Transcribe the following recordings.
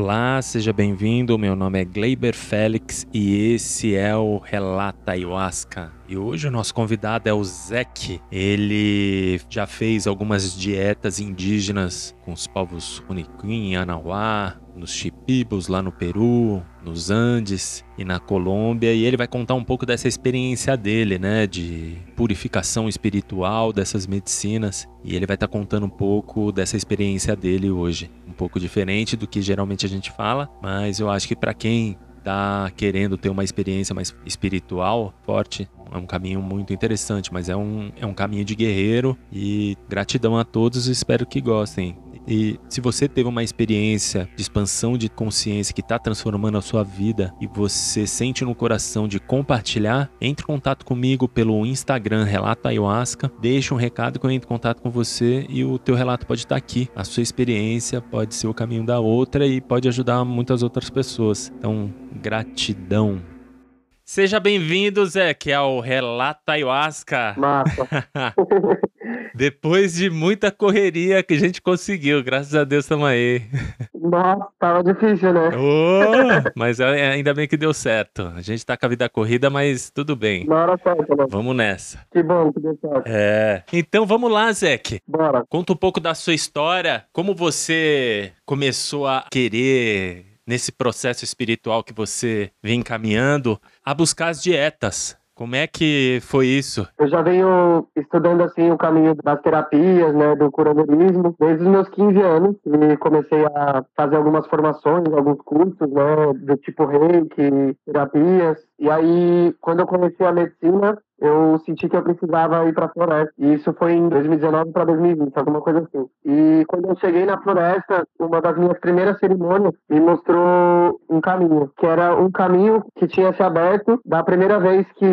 Olá, seja bem-vindo. Meu nome é Gleiber Félix e esse é o Relata Ayahuasca. E hoje o nosso convidado é o Zek. Ele já fez algumas dietas indígenas com os povos Uniquim, Anauá, nos Chipibos, lá no Peru, nos Andes e na Colômbia. E ele vai contar um pouco dessa experiência dele, né? De purificação espiritual dessas medicinas. E ele vai estar tá contando um pouco dessa experiência dele hoje. Um pouco diferente do que geralmente a gente fala, mas eu acho que para quem tá querendo ter uma experiência mais espiritual forte, é um caminho muito interessante, mas é um, é um caminho de guerreiro e gratidão a todos, espero que gostem. E se você teve uma experiência de expansão de consciência que está transformando a sua vida e você sente no coração de compartilhar, entre em contato comigo pelo Instagram Relato Ayahuasca, deixe um recado que eu entre em contato com você e o teu relato pode estar tá aqui. A sua experiência pode ser o caminho da outra e pode ajudar muitas outras pessoas. Então, gratidão. Seja bem-vindo, Zé, que é o Relato Ayahuasca. Massa. Depois de muita correria que a gente conseguiu, graças a Deus estamos aí. Nossa, tava difícil, né? Oh, mas é, ainda bem que deu certo. A gente tá com a vida corrida, mas tudo bem. Na hora certa, né? Vamos nessa. Que bom que deu certo. É. Então vamos lá, Zeke. Bora. Conta um pouco da sua história, como você começou a querer nesse processo espiritual que você vem caminhando a buscar as dietas. Como é que foi isso? Eu já venho estudando assim o caminho das terapias, né, do curanderismo, desde os meus 15 anos e comecei a fazer algumas formações, alguns cursos, né, do tipo reiki, terapias. E aí, quando eu comecei a medicina, eu senti que eu precisava ir para a floresta. E isso foi em 2019 para 2020, alguma coisa assim. E quando eu cheguei na floresta, uma das minhas primeiras cerimônias me mostrou um caminho, que era um caminho que tinha se aberto da primeira vez que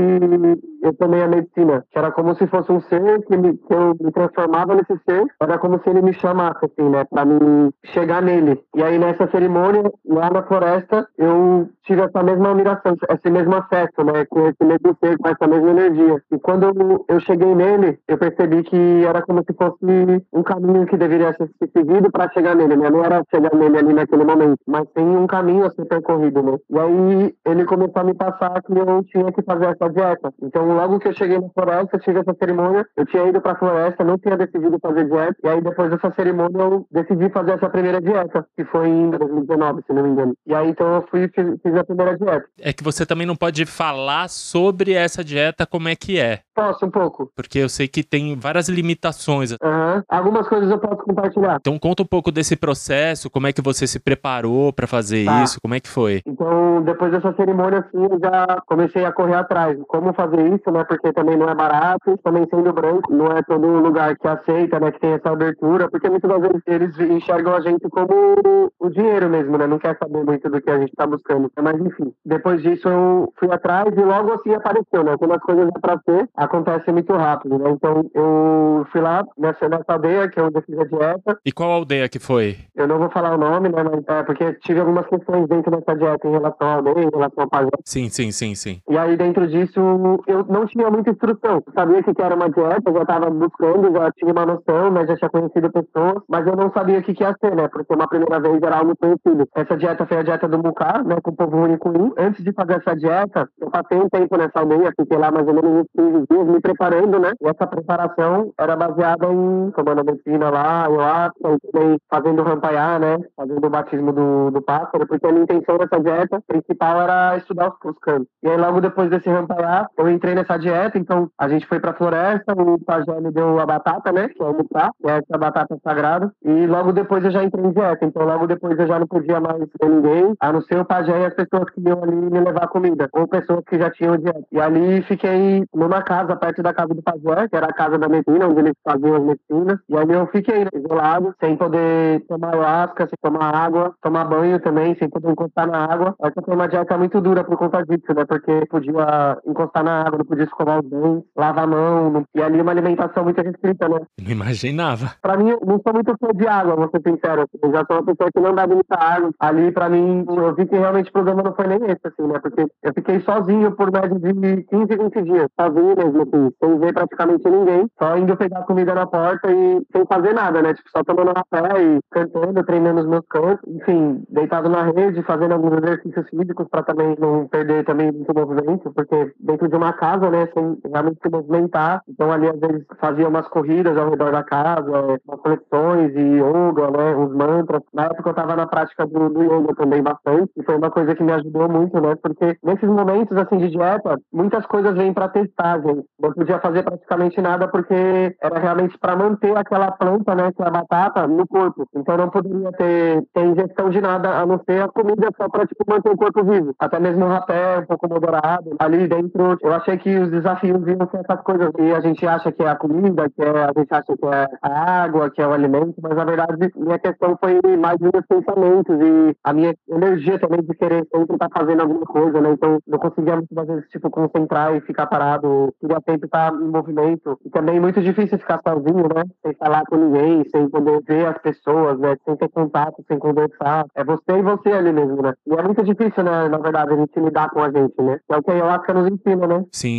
eu tomei a medicina, que era como se fosse um ser que, me, que eu me transformava nesse ser, era como se ele me chamasse, assim, né, para me chegar nele. E aí nessa cerimônia, lá na floresta, eu tive essa mesma admiração, esse mesmo acesso, né, com esse mesmo ser, com essa mesma energia. E quando eu, eu cheguei nele, eu percebi que era como se fosse um caminho que deveria ser seguido para chegar nele, né? Não era chegar nele ali naquele momento, mas tem um caminho a ser percorrido, né? E aí ele começou a me passar que eu tinha que fazer essa dieta. Então, logo que eu cheguei na floresta, tive essa cerimônia, eu tinha ido para a floresta, não tinha decidido fazer dieta, e aí depois dessa cerimônia eu decidi fazer essa primeira dieta, que foi em 2019, se não me engano. E aí então eu fui e fiz, fiz a primeira dieta. É que você também não pode falar sobre essa dieta como como é que é. Posso, um pouco. Porque eu sei que tem várias limitações. Uhum. Algumas coisas eu posso compartilhar. Então conta um pouco desse processo, como é que você se preparou para fazer tá. isso, como é que foi? Então, depois dessa cerimônia, assim, eu já comecei a correr atrás. Como fazer isso, né? Porque também não é barato, também sendo branco, não é todo lugar que aceita, né? Que tem essa abertura, porque muitas vezes eles enxergam a gente como o dinheiro mesmo, né? Não quer saber muito do que a gente tá buscando. Mas enfim, depois disso eu fui atrás e logo assim apareceu, né? Quando as coisas para ser, acontece muito rápido, né? Então eu fui lá nessa, nessa aldeia, que é onde eu fiz a dieta. E qual aldeia que foi? Eu não vou falar o nome, né? Mas é porque tive algumas questões dentro dessa dieta em relação à aldeia, em relação ao pajé. Sim, sim, sim, sim. E aí dentro disso eu não tinha muita instrução. Sabia que era uma dieta, já estava buscando, já tinha uma noção, mas já tinha conhecido pessoas, mas eu não sabia o que, ia ser, né? Porque uma primeira vez era algo conhecido. Essa dieta foi a dieta do Mucá, né? Com o povo único. Antes de fazer essa dieta, eu passei um tempo nessa aldeia, fiquei lá mais ou menos menos 15 dias me preparando, né? E essa preparação era baseada em tomando medicina lá, eu acho, também fazendo rampaiar, né? Fazendo o batismo do, do pássaro, porque a minha intenção nessa dieta principal era estudar os, os. E aí, logo depois desse rampaiar, eu entrei nessa dieta, então a gente foi pra floresta, o pajé me deu a batata, né? Que é o mutá, que é essa batata sagrada. E logo depois eu já entrei em dieta, então logo depois eu já não podia mais ver ninguém, a não ser o pajé e as pessoas que iam ali me levar comida, ou pessoas que já tinham dieta. E ali fiquei numa casa perto da casa do Pajé, que era a casa da medicina, onde eles faziam as medicinas. E aí eu fiquei isolado, sem poder tomar ayahuasca, sem tomar água, tomar banho também, sem poder encostar na água. Essa foi uma dieta muito dura por conta disso, né? Porque podia encostar na água, podia escovar os dentes, lavar a mão, e ali uma alimentação muito restrita, né? Não imaginava. Pra mim, eu não sou muito fã de água, vou ser sincero. Assim, eu já sou uma pessoa que não bebe muita água. Ali, pra mim, eu vi que realmente o problema não foi nem esse, assim, né? Porque eu fiquei sozinho por média de 15, 20 dias. Sozinho mesmo, assim, sem ver praticamente ninguém. Só indo pegar comida na porta e sem fazer nada, né? Tipo, só tomando café e cantando, treinando os meus cantos. Enfim, deitado na rede, fazendo alguns exercícios físicos pra também não perder também muito movimento. Porque dentro de uma casa, né, sem realmente se movimentar. Então ali, às vezes, fazia umas corridas ao redor da casa, umas flexões e yoga, né? Uns mantras. Na época eu tava na prática do, do yoga também bastante. E foi uma coisa que me ajudou muito, né? Porque nesses momentos, assim, de dieta, muitas coisas vêm pra testar, gente. Não podia fazer praticamente nada porque era realmente para manter aquela planta, né, que é a batata, no corpo. Então não poderia ter, ter injeção de nada, a não ser a comida só para tipo, manter o corpo vivo. Até mesmo um rapé um pouco moderado. Ali dentro, eu achei que os desafios iam ser essas coisas. E a gente acha que é a comida, que é, a gente acha que é a água, que é o alimento, mas na verdade minha questão foi mais meus pensamentos e a minha energia também de querer sempre estar tá fazendo alguma coisa, né? Então não conseguia muitas vezes, tipo, concentrar e ficar parado. Queria sempre estar tá em movimento. E também é muito difícil ficar sozinho, né? Sem falar com ninguém, sem poder ver as pessoas, né? Sem ter contato, sem conversar. É você e você ali mesmo, né? E é muito difícil, né? Na verdade, a gente lidar com a gente, né? É o que a ayahuasca nos ensina, né? Sim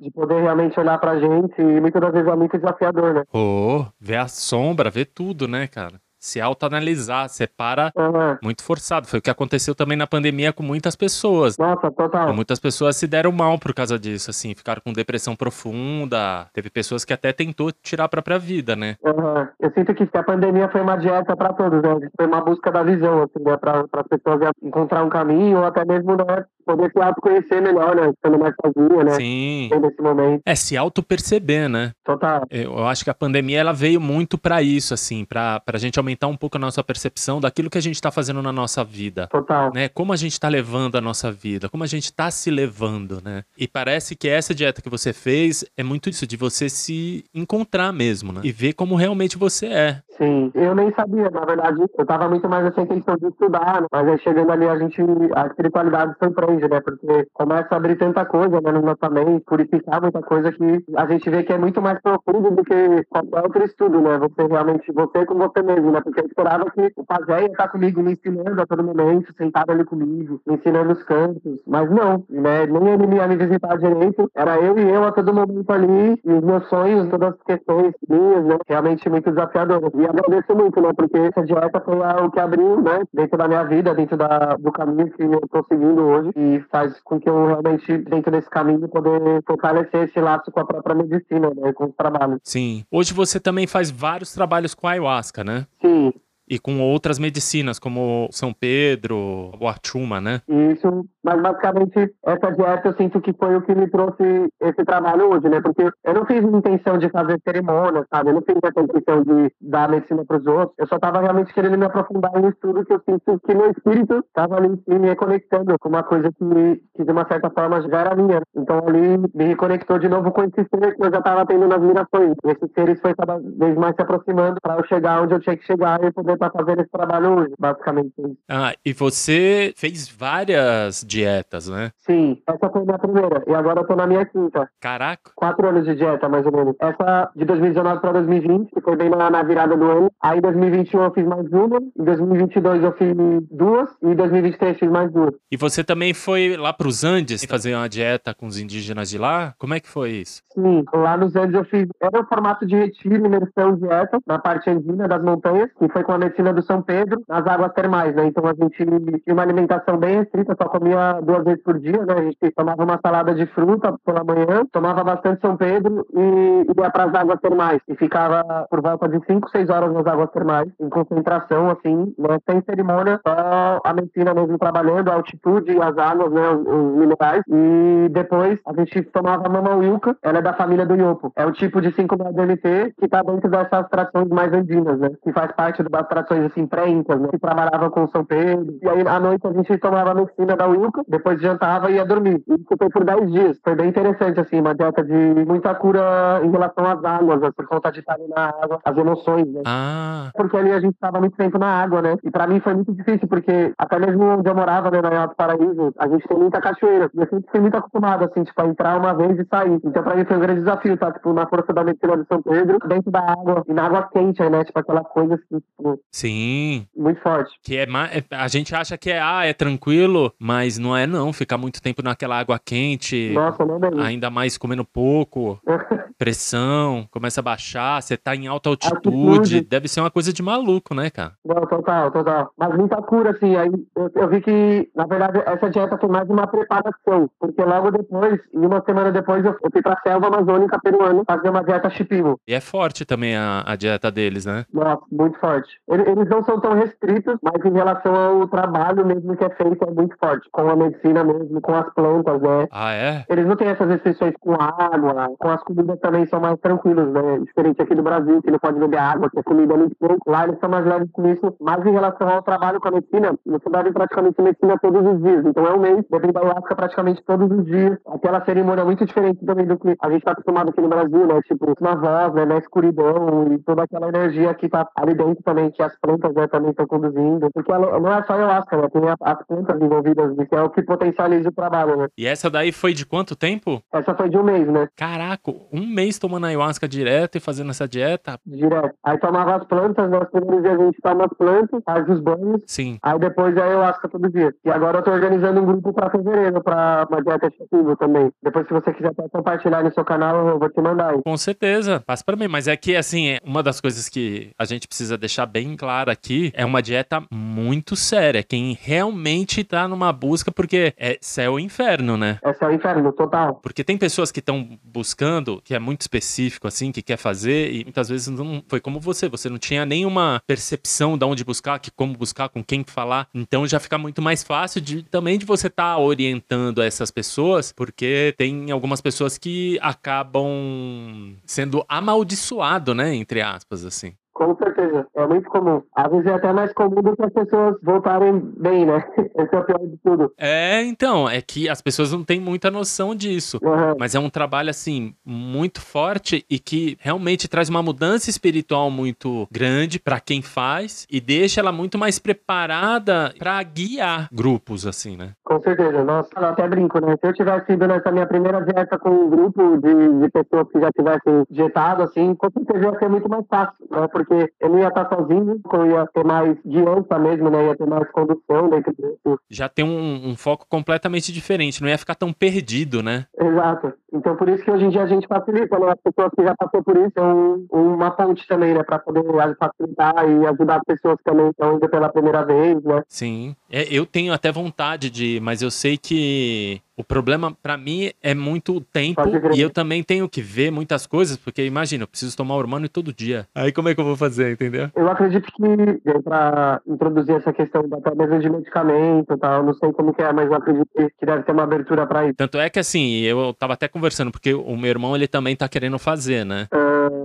de poder realmente olhar pra gente e muitas das vezes é muito desafiador, né? Oh, ver a sombra, ver tudo, né, cara? Se autoanalisar, separa uhum. muito forçado. Foi o que aconteceu também na pandemia com muitas pessoas. Nossa, total. Muitas pessoas se deram mal por causa disso, assim, ficaram com depressão profunda. Teve pessoas que até tentou tirar a própria vida, né? Uhum. Eu sinto que a pandemia foi uma dieta para todos, né? Foi uma busca da visão, assim, né? Para as pessoas encontrar um caminho ou até mesmo, né? Poder se autoconhecer melhor, né? Sendo mais sozinha, né? Sim. Nesse momento. É, se auto-perceber, né? Total. Eu acho que a pandemia, ela veio muito para isso, assim, para a gente aumentar um pouco a nossa percepção daquilo que a gente está fazendo na nossa vida. Total. Né? Como a gente está levando a nossa vida, como a gente está se levando, né? E parece que essa dieta que você fez é muito isso, de você se encontrar mesmo, né? E ver como realmente você é. Sim, eu nem sabia, na verdade, eu tava muito mais essa intenção de estudar, né? mas aí chegando ali a gente, a espiritualidade surpreende, né? Porque começa a abrir tanta coisa né, no nosso mente, purificar muita coisa que a gente vê que é muito mais profundo do que qualquer outro estudo, né? Você realmente, você com você mesmo, né? Porque eu esperava que o pajé ia estar comigo me ensinando a todo momento, sentado ali comigo, me ensinando os cantos, mas não, né? Nem ele ia me visitar direito, era eu e eu a todo momento ali, e os meus sonhos, todas as questões minhas, né? Realmente muito desafiador. E agradeço muito, né? Porque essa dieta foi o que abriu, né? Dentro da minha vida, dentro da, do caminho que eu tô seguindo hoje e faz com que eu realmente, dentro desse caminho, poder fortalecer esse laço com a própria medicina, né? Com os trabalhos. Sim. Hoje você também faz vários trabalhos com a ayahuasca, né? Sim Mm. E com outras medicinas, como São Pedro, o Achuma, né? Isso, mas basicamente essa dieta eu sinto que foi o que me trouxe esse trabalho hoje, né? Porque eu não fiz intenção de fazer cerimônia, sabe? Eu não fiz essa intenção de dar medicina para os outros. Eu só estava realmente querendo me aprofundar em um estudo que eu sinto que meu espírito estava ali me reconectando com uma coisa que, que de uma certa forma já era minha. Então ali me reconectou de novo com esse ser que eu já estava tendo nas mirações. E esses seres foi cada vez mais se aproximando para eu chegar onde eu tinha que chegar e poder estar tá fazendo esse trabalho hoje, basicamente. Ah, e você fez várias dietas, né? Sim, essa foi a minha primeira. E agora eu tô na minha quinta. Caraca. Quatro anos de dieta, mais ou menos. Essa de 2019 para 2020, que foi bem na, na, virada do ano. Aí em 2021 eu fiz mais uma. Em 2022 eu fiz duas. E em 2023 fiz mais duas. E você também foi lá pros Andes fazer uma dieta com os indígenas de lá? Como é que foi isso? Sim, lá nos Andes eu fiz. Era um formato de retiro, imersão, dieta, na parte andina das montanhas, que foi com a medicina do São Pedro, nas águas termais, né? Então a gente tinha uma alimentação bem restrita, só comia duas vezes por dia, né? A gente tomava uma salada de fruta pela manhã, tomava bastante São Pedro e ia para as águas termais. E ficava por volta de 5, 6 horas nas águas termais, em concentração, assim, né? sem cerimônia, só a medicina mesmo trabalhando, a altitude, as águas, né? Os, os minerais. E depois a gente tomava Mama Wilca, ela é da família do Iopo. É o tipo de 5 DMT que está dentro dessas trações mais andinas, né? Que faz parte do das orações assim pré-incas, né? Que trabalhava com São Pedro. E aí à noite a gente tomava medicina da Wilca, depois jantava e ia dormir. E isso foi por 10 dias. Foi bem interessante, assim, uma dieta de muita cura em relação às águas, né? por conta de estar ali na água, as emoções, né? Ah. Porque ali a gente estava muito tempo na água, né? E pra mim foi muito difícil, porque até mesmo onde eu morava, né, na Alto Paraíso, a gente tem muita cachoeira. E eu sempre fui muito acostumado, assim, tipo, a entrar uma vez e sair. Então pra mim foi um grande desafio, tá? Tipo, na força da medicina de São Pedro, dentro da água, e na água quente, né? Tipo, aquela coisa assim, tipo, Sim. muito forte. Que é mais. A gente acha que é, ah, é tranquilo, mas não é não. Ficar muito tempo naquela água quente. Nossa, não mesmo. Ainda mais comendo pouco, pressão, começa a baixar, você tá em alta altitude, Altitude. deve ser uma coisa de maluco, né, cara? Não, total, total. Mas muita cura, assim. Aí eu, eu vi que, na verdade, essa dieta foi mais uma preparação. Porque logo depois, e uma semana depois, eu, fui pra selva amazônica peruana fazer uma dieta chipimo. E é forte também a, a dieta deles, né? Nossa, muito forte. Ele- Eles não são tão restritos, mas em relação ao trabalho mesmo que é feito, é muito forte. Com a medicina mesmo, com as plantas, né? Ah, é? Eles não têm essas restrições com água, com as comidas também são mais tranquilos, né? Diferente aqui do Brasil, que não pode beber água, que a comida é muito pouco. Lá eles são mais leves com isso. Mas em relação ao trabalho com a medicina, você deve praticamente medicina todos os dias. Então é um mês, da ayahuasca praticamente todos os dias. Aquela cerimônia é muito diferente também do que a gente tá acostumado aqui no Brasil, né? Tipo, na voz, né? Na escuridão e toda aquela energia que tá ali dentro também, que as plantas, né, também estão conduzindo. Porque ela não é só ayahuasca, né? Tem a- as plantas envolvidas, que é o que potencializa o trabalho, né? E essa daí foi de quanto tempo? Essa foi de um mês, né? Caraca, um mês tomando ayahuasca direto e fazendo essa dieta? Direto. Aí tomava as plantas, nos primeiros dias a gente toma as plantas, faz os banhos, Sim. aí depois é ayahuasca todo dia. E agora eu tô organizando um grupo pra fevereiro, pra uma dieta ativa também. Depois, se você quiser até compartilhar no seu canal, eu vou te mandar aí. Com certeza, passa pra mim. Mas é que, assim, é uma das coisas que a gente precisa deixar bem clara aqui é uma dieta muito séria. Quem realmente tá numa busca, porque é céu e inferno, né? É o inferno, total. Porque tem pessoas que estão buscando, que é muito específico, assim, que quer fazer, e muitas vezes não foi como você. Você não tinha nenhuma percepção de onde buscar, que como buscar, com quem falar. Então já fica muito mais fácil de também de você estar orientando essas pessoas, porque tem algumas pessoas que acabam sendo amaldiçoado, né? Entre aspas, assim. Com certeza. É muito comum. Às vezes é até mais comum do que as pessoas voltarem bem, né? Esse é o pior de tudo. É, então, é que as pessoas não têm muita noção disso. Uhum. Mas é um trabalho, assim, muito forte e que realmente traz uma mudança espiritual muito grande pra quem faz e deixa ela muito mais preparada pra guiar grupos, assim, né? Com certeza. Nossa, eu até brinco, né? Se eu tivesse ido nessa minha primeira dieta com um grupo de, de pessoas que já tivessem dietado, assim, com certeza ia ser muito mais fácil, né? Porque eu não ia estar sozinho, eu ia ter mais guiança mesmo, né? Ia ter mais condução dentro disso. Já tem um, um foco completamente diferente, não ia ficar tão perdido, né? Exato. Então, por isso que hoje em dia a gente facilita, né? As pessoas que já passou por isso são uma ponte também, né? Para poder facilitar e ajudar as pessoas que também estão indo pela primeira vez, né? Sim. É, eu tenho até vontade de, mas eu sei que o problema pra mim é muito tempo Pode crer. e eu também tenho que ver muitas coisas, porque imagina, eu preciso tomar hormônio todo dia. Aí como é que eu vou fazer, entendeu? Eu acredito que para introduzir essa questão até mesmo de medicamento e tal, não sei como que é, mas eu acredito que deve ter uma abertura para isso. Tanto é que assim, eu tava até conversando, porque o meu irmão ele também tá querendo fazer, né?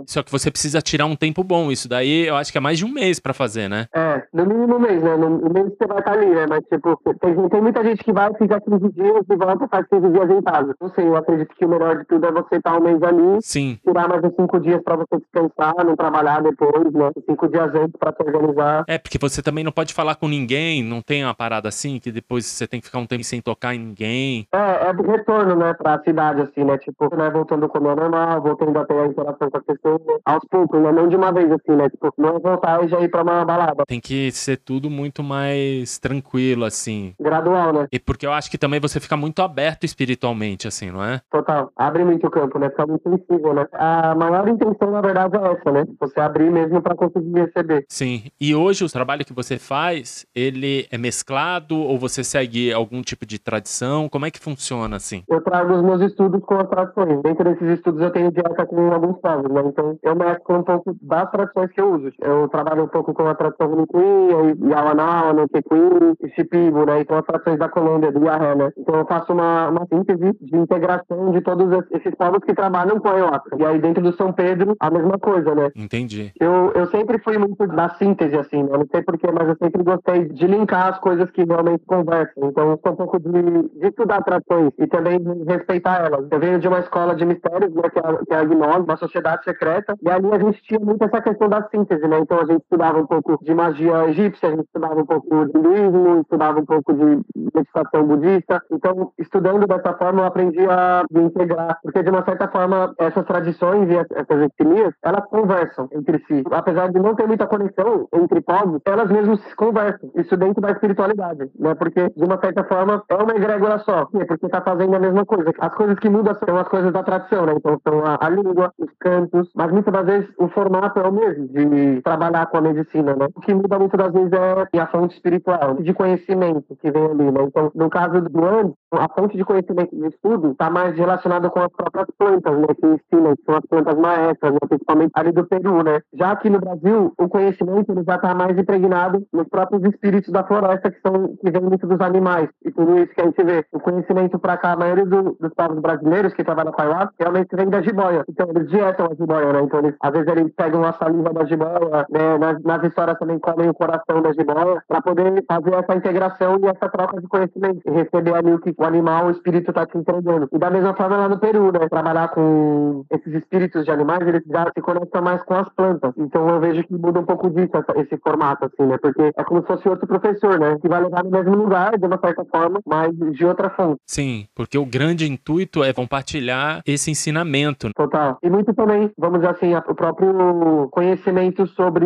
Só que você precisa tirar um tempo bom. Isso daí eu acho que é mais de um mês pra fazer, né? É, no mínimo um mês, né? No mês você vai estar ali, né? Mas, tipo, tem, tem muita gente que vai, fica 15 dias e volta, faz 15 dias em casa. Não sei, eu acredito que o melhor de tudo é você estar um mês ali, Sim. tirar mais uns 5 dias pra você descansar, não trabalhar depois, né? 5 dias antes pra se organizar. É, porque você também não pode falar com ninguém, não tem uma parada assim, que depois você tem que ficar um tempo sem tocar em ninguém. É, é do retorno, né, pra cidade, assim, né? Tipo, né, voltando como é normal, voltando a ter a interação com as pessoas, né? aos poucos, né? Não de uma vez, assim, né? Tipo, não voltar e já ir pra uma balada. Tem que ser tudo muito mais tranquilo, assim. Gradual, né? E porque eu acho que também você fica muito aberto espiritualmente, assim, não é? Total. Abre muito o campo, né? Fica muito sensível, né? A maior intenção, na verdade, é essa, né? Você abrir mesmo pra conseguir receber. Sim. E hoje o trabalho que você faz, ele é mesclado ou você segue algum tipo de tradição? Como é que funciona, assim? Eu trago os meus estudos com as traduções. Dentro desses estudos eu tenho dieta com alguns povos, né? Então, eu mesclo um pouco das tradições que eu uso. Eu trabalho um pouco com a tradição Runicuinha, Yawanao, Notequim e Shipibo, né? Então, as tradições da Colômbia, do Yahé, né? Então, eu faço uma, uma síntese de integração de todos esses povos que trabalham com a ayahuasca. E aí, dentro do São Pedro, a mesma coisa, né? Entendi. Eu, eu sempre fui muito da síntese, assim, né? Não sei porquê, mas eu sempre gostei de linkar as coisas que realmente conversam. Então, eu sou um pouco de, de estudar tradições e também de respeitar elas. Eu venho de uma escola de mistérios, né? Que é, que é a Gnose, uma sociedade secreta. E ali a gente tinha muito essa questão da síntese, né? Então, a gente estudava um pouco de magia egípcia, a gente estudava um pouco de hinduísmo, estudava um pouco de meditação budista. Então, estudando dessa forma, eu aprendi a me integrar. Porque, de uma certa forma, essas tradições e essas etnias, elas conversam entre si. Apesar de não ter muita conexão entre povos, elas mesmas se conversam. Isso dentro da espiritualidade, né? Porque, de uma certa forma, é uma egrégora só. Porque está fazendo a mesma coisa. As coisas que mudam são as coisas da tradição, né? Então, são a, a língua, os cantos, mas muitas das vezes o formato é o mesmo de trabalhar com a medicina, né? O que muda muitas das vezes é a fonte espiritual, de conhecimento que vem ali, né? Então, no caso do Andes, a fonte de conhecimento de estudo está mais relacionada com as próprias plantas, né? Que ensinam, que são as plantas maestras, né? principalmente ali do Peru, né? Já aqui no Brasil, o conhecimento ele já está mais impregnado nos próprios espíritos da floresta, que são que vem muito dos animais. E tudo isso que a gente vê. O conhecimento para cá, a maioria do, dos povos brasileiros que trabalham com ayahuasca, realmente vem da jiboia. Então, eles dietam a jiboia, né? Então, eles, às vezes eles pegam a saliva da jiboia, né? Nas, nas histórias também comem o coração da jiboia, para poder fazer essa integração e essa troca de conhecimento. E receber ali o que o animal, o espírito está te entregando. E da mesma forma lá no Peru, né? Trabalhar com esses espíritos de animais, eles já se conectam mais com as plantas. Então eu vejo que muda um pouco disso, essa, esse formato, assim, né? Porque é como se fosse outro professor, né? Que vai levar no mesmo lugar, de uma certa forma, mas de outra fonte. Sim, porque o grande intuito é compartilhar esse ensinamento. Total. E muito também, vamos dizer assim, o próprio conhecimento sobre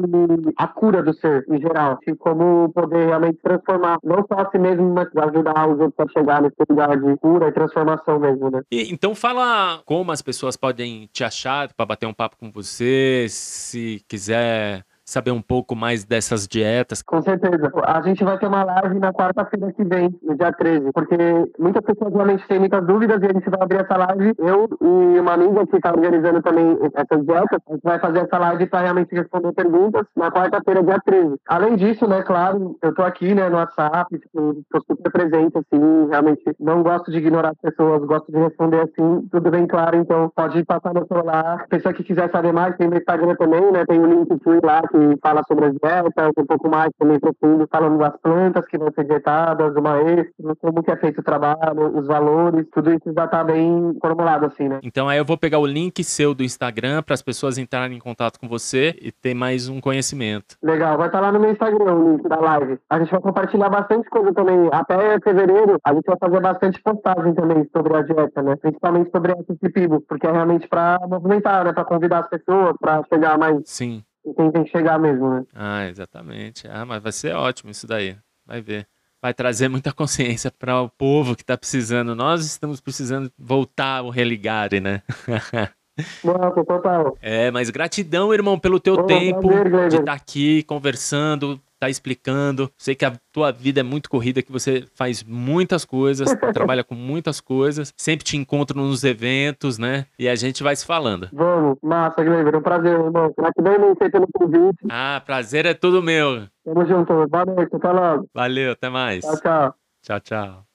a cura do ser, em geral. E como poder realmente transformar, não só a si mesmo, mas ajudar os outros a chegar nesse lugar de cura e transformação mesmo, né? E, então fala como as pessoas podem te achar para bater um papo com você, se quiser saber um pouco mais dessas dietas? Com certeza. A gente vai ter uma live na quarta-feira que vem, no dia 13, porque muitas pessoas realmente têm muitas dúvidas e a gente vai abrir essa live. Eu e uma amiga que está organizando também essas dietas, a gente vai fazer essa live para realmente responder perguntas na quarta-feira, dia 13. Além disso, né, claro, eu tô aqui, né, no WhatsApp, tipo, tô super presente, assim, realmente não gosto de ignorar as pessoas, gosto de responder assim, tudo bem claro, então pode passar no celular. Pessoa que quiser saber mais, tem no Instagram também, né, tem o link lá que que fala sobre as dietas, um pouco mais também profundo, falando das plantas que vão ser dietadas, o maestro, como que é feito o trabalho, os valores, tudo isso já tá bem formulado assim, né? Então aí eu vou pegar o link seu do Instagram para as pessoas entrarem em contato com você e ter mais um conhecimento. Legal, vai estar tá lá no meu Instagram o link da live. A gente vai compartilhar bastante coisa também. Até fevereiro a gente vai fazer bastante postagem também sobre a dieta, né? Principalmente sobre a Pibo, porque é realmente para movimentar, né? Para convidar as pessoas, para chegar mais Sim quem tem que chegar mesmo, né? Ah, exatamente. Ah, mas vai ser ótimo isso daí. Vai ver. Vai trazer muita consciência para o povo que está precisando. Nós estamos precisando voltar ao religare, né? Nossa, total. É, mas gratidão, irmão, pelo teu tempo prazer, de estar tá aqui conversando, tá explicando. Sei que a tua vida é muito corrida, que você faz muitas coisas, trabalha com muitas coisas. Sempre te encontro nos eventos, né? E a gente vai se falando. Vamos, massa, Gleiber. É um prazer, irmão. Gratidão imensa pelo convite. Ah, prazer é tudo meu. Tamo junto. Noite, até logo. Valeu, até mais. Tchau, tchau. Tchau, tchau.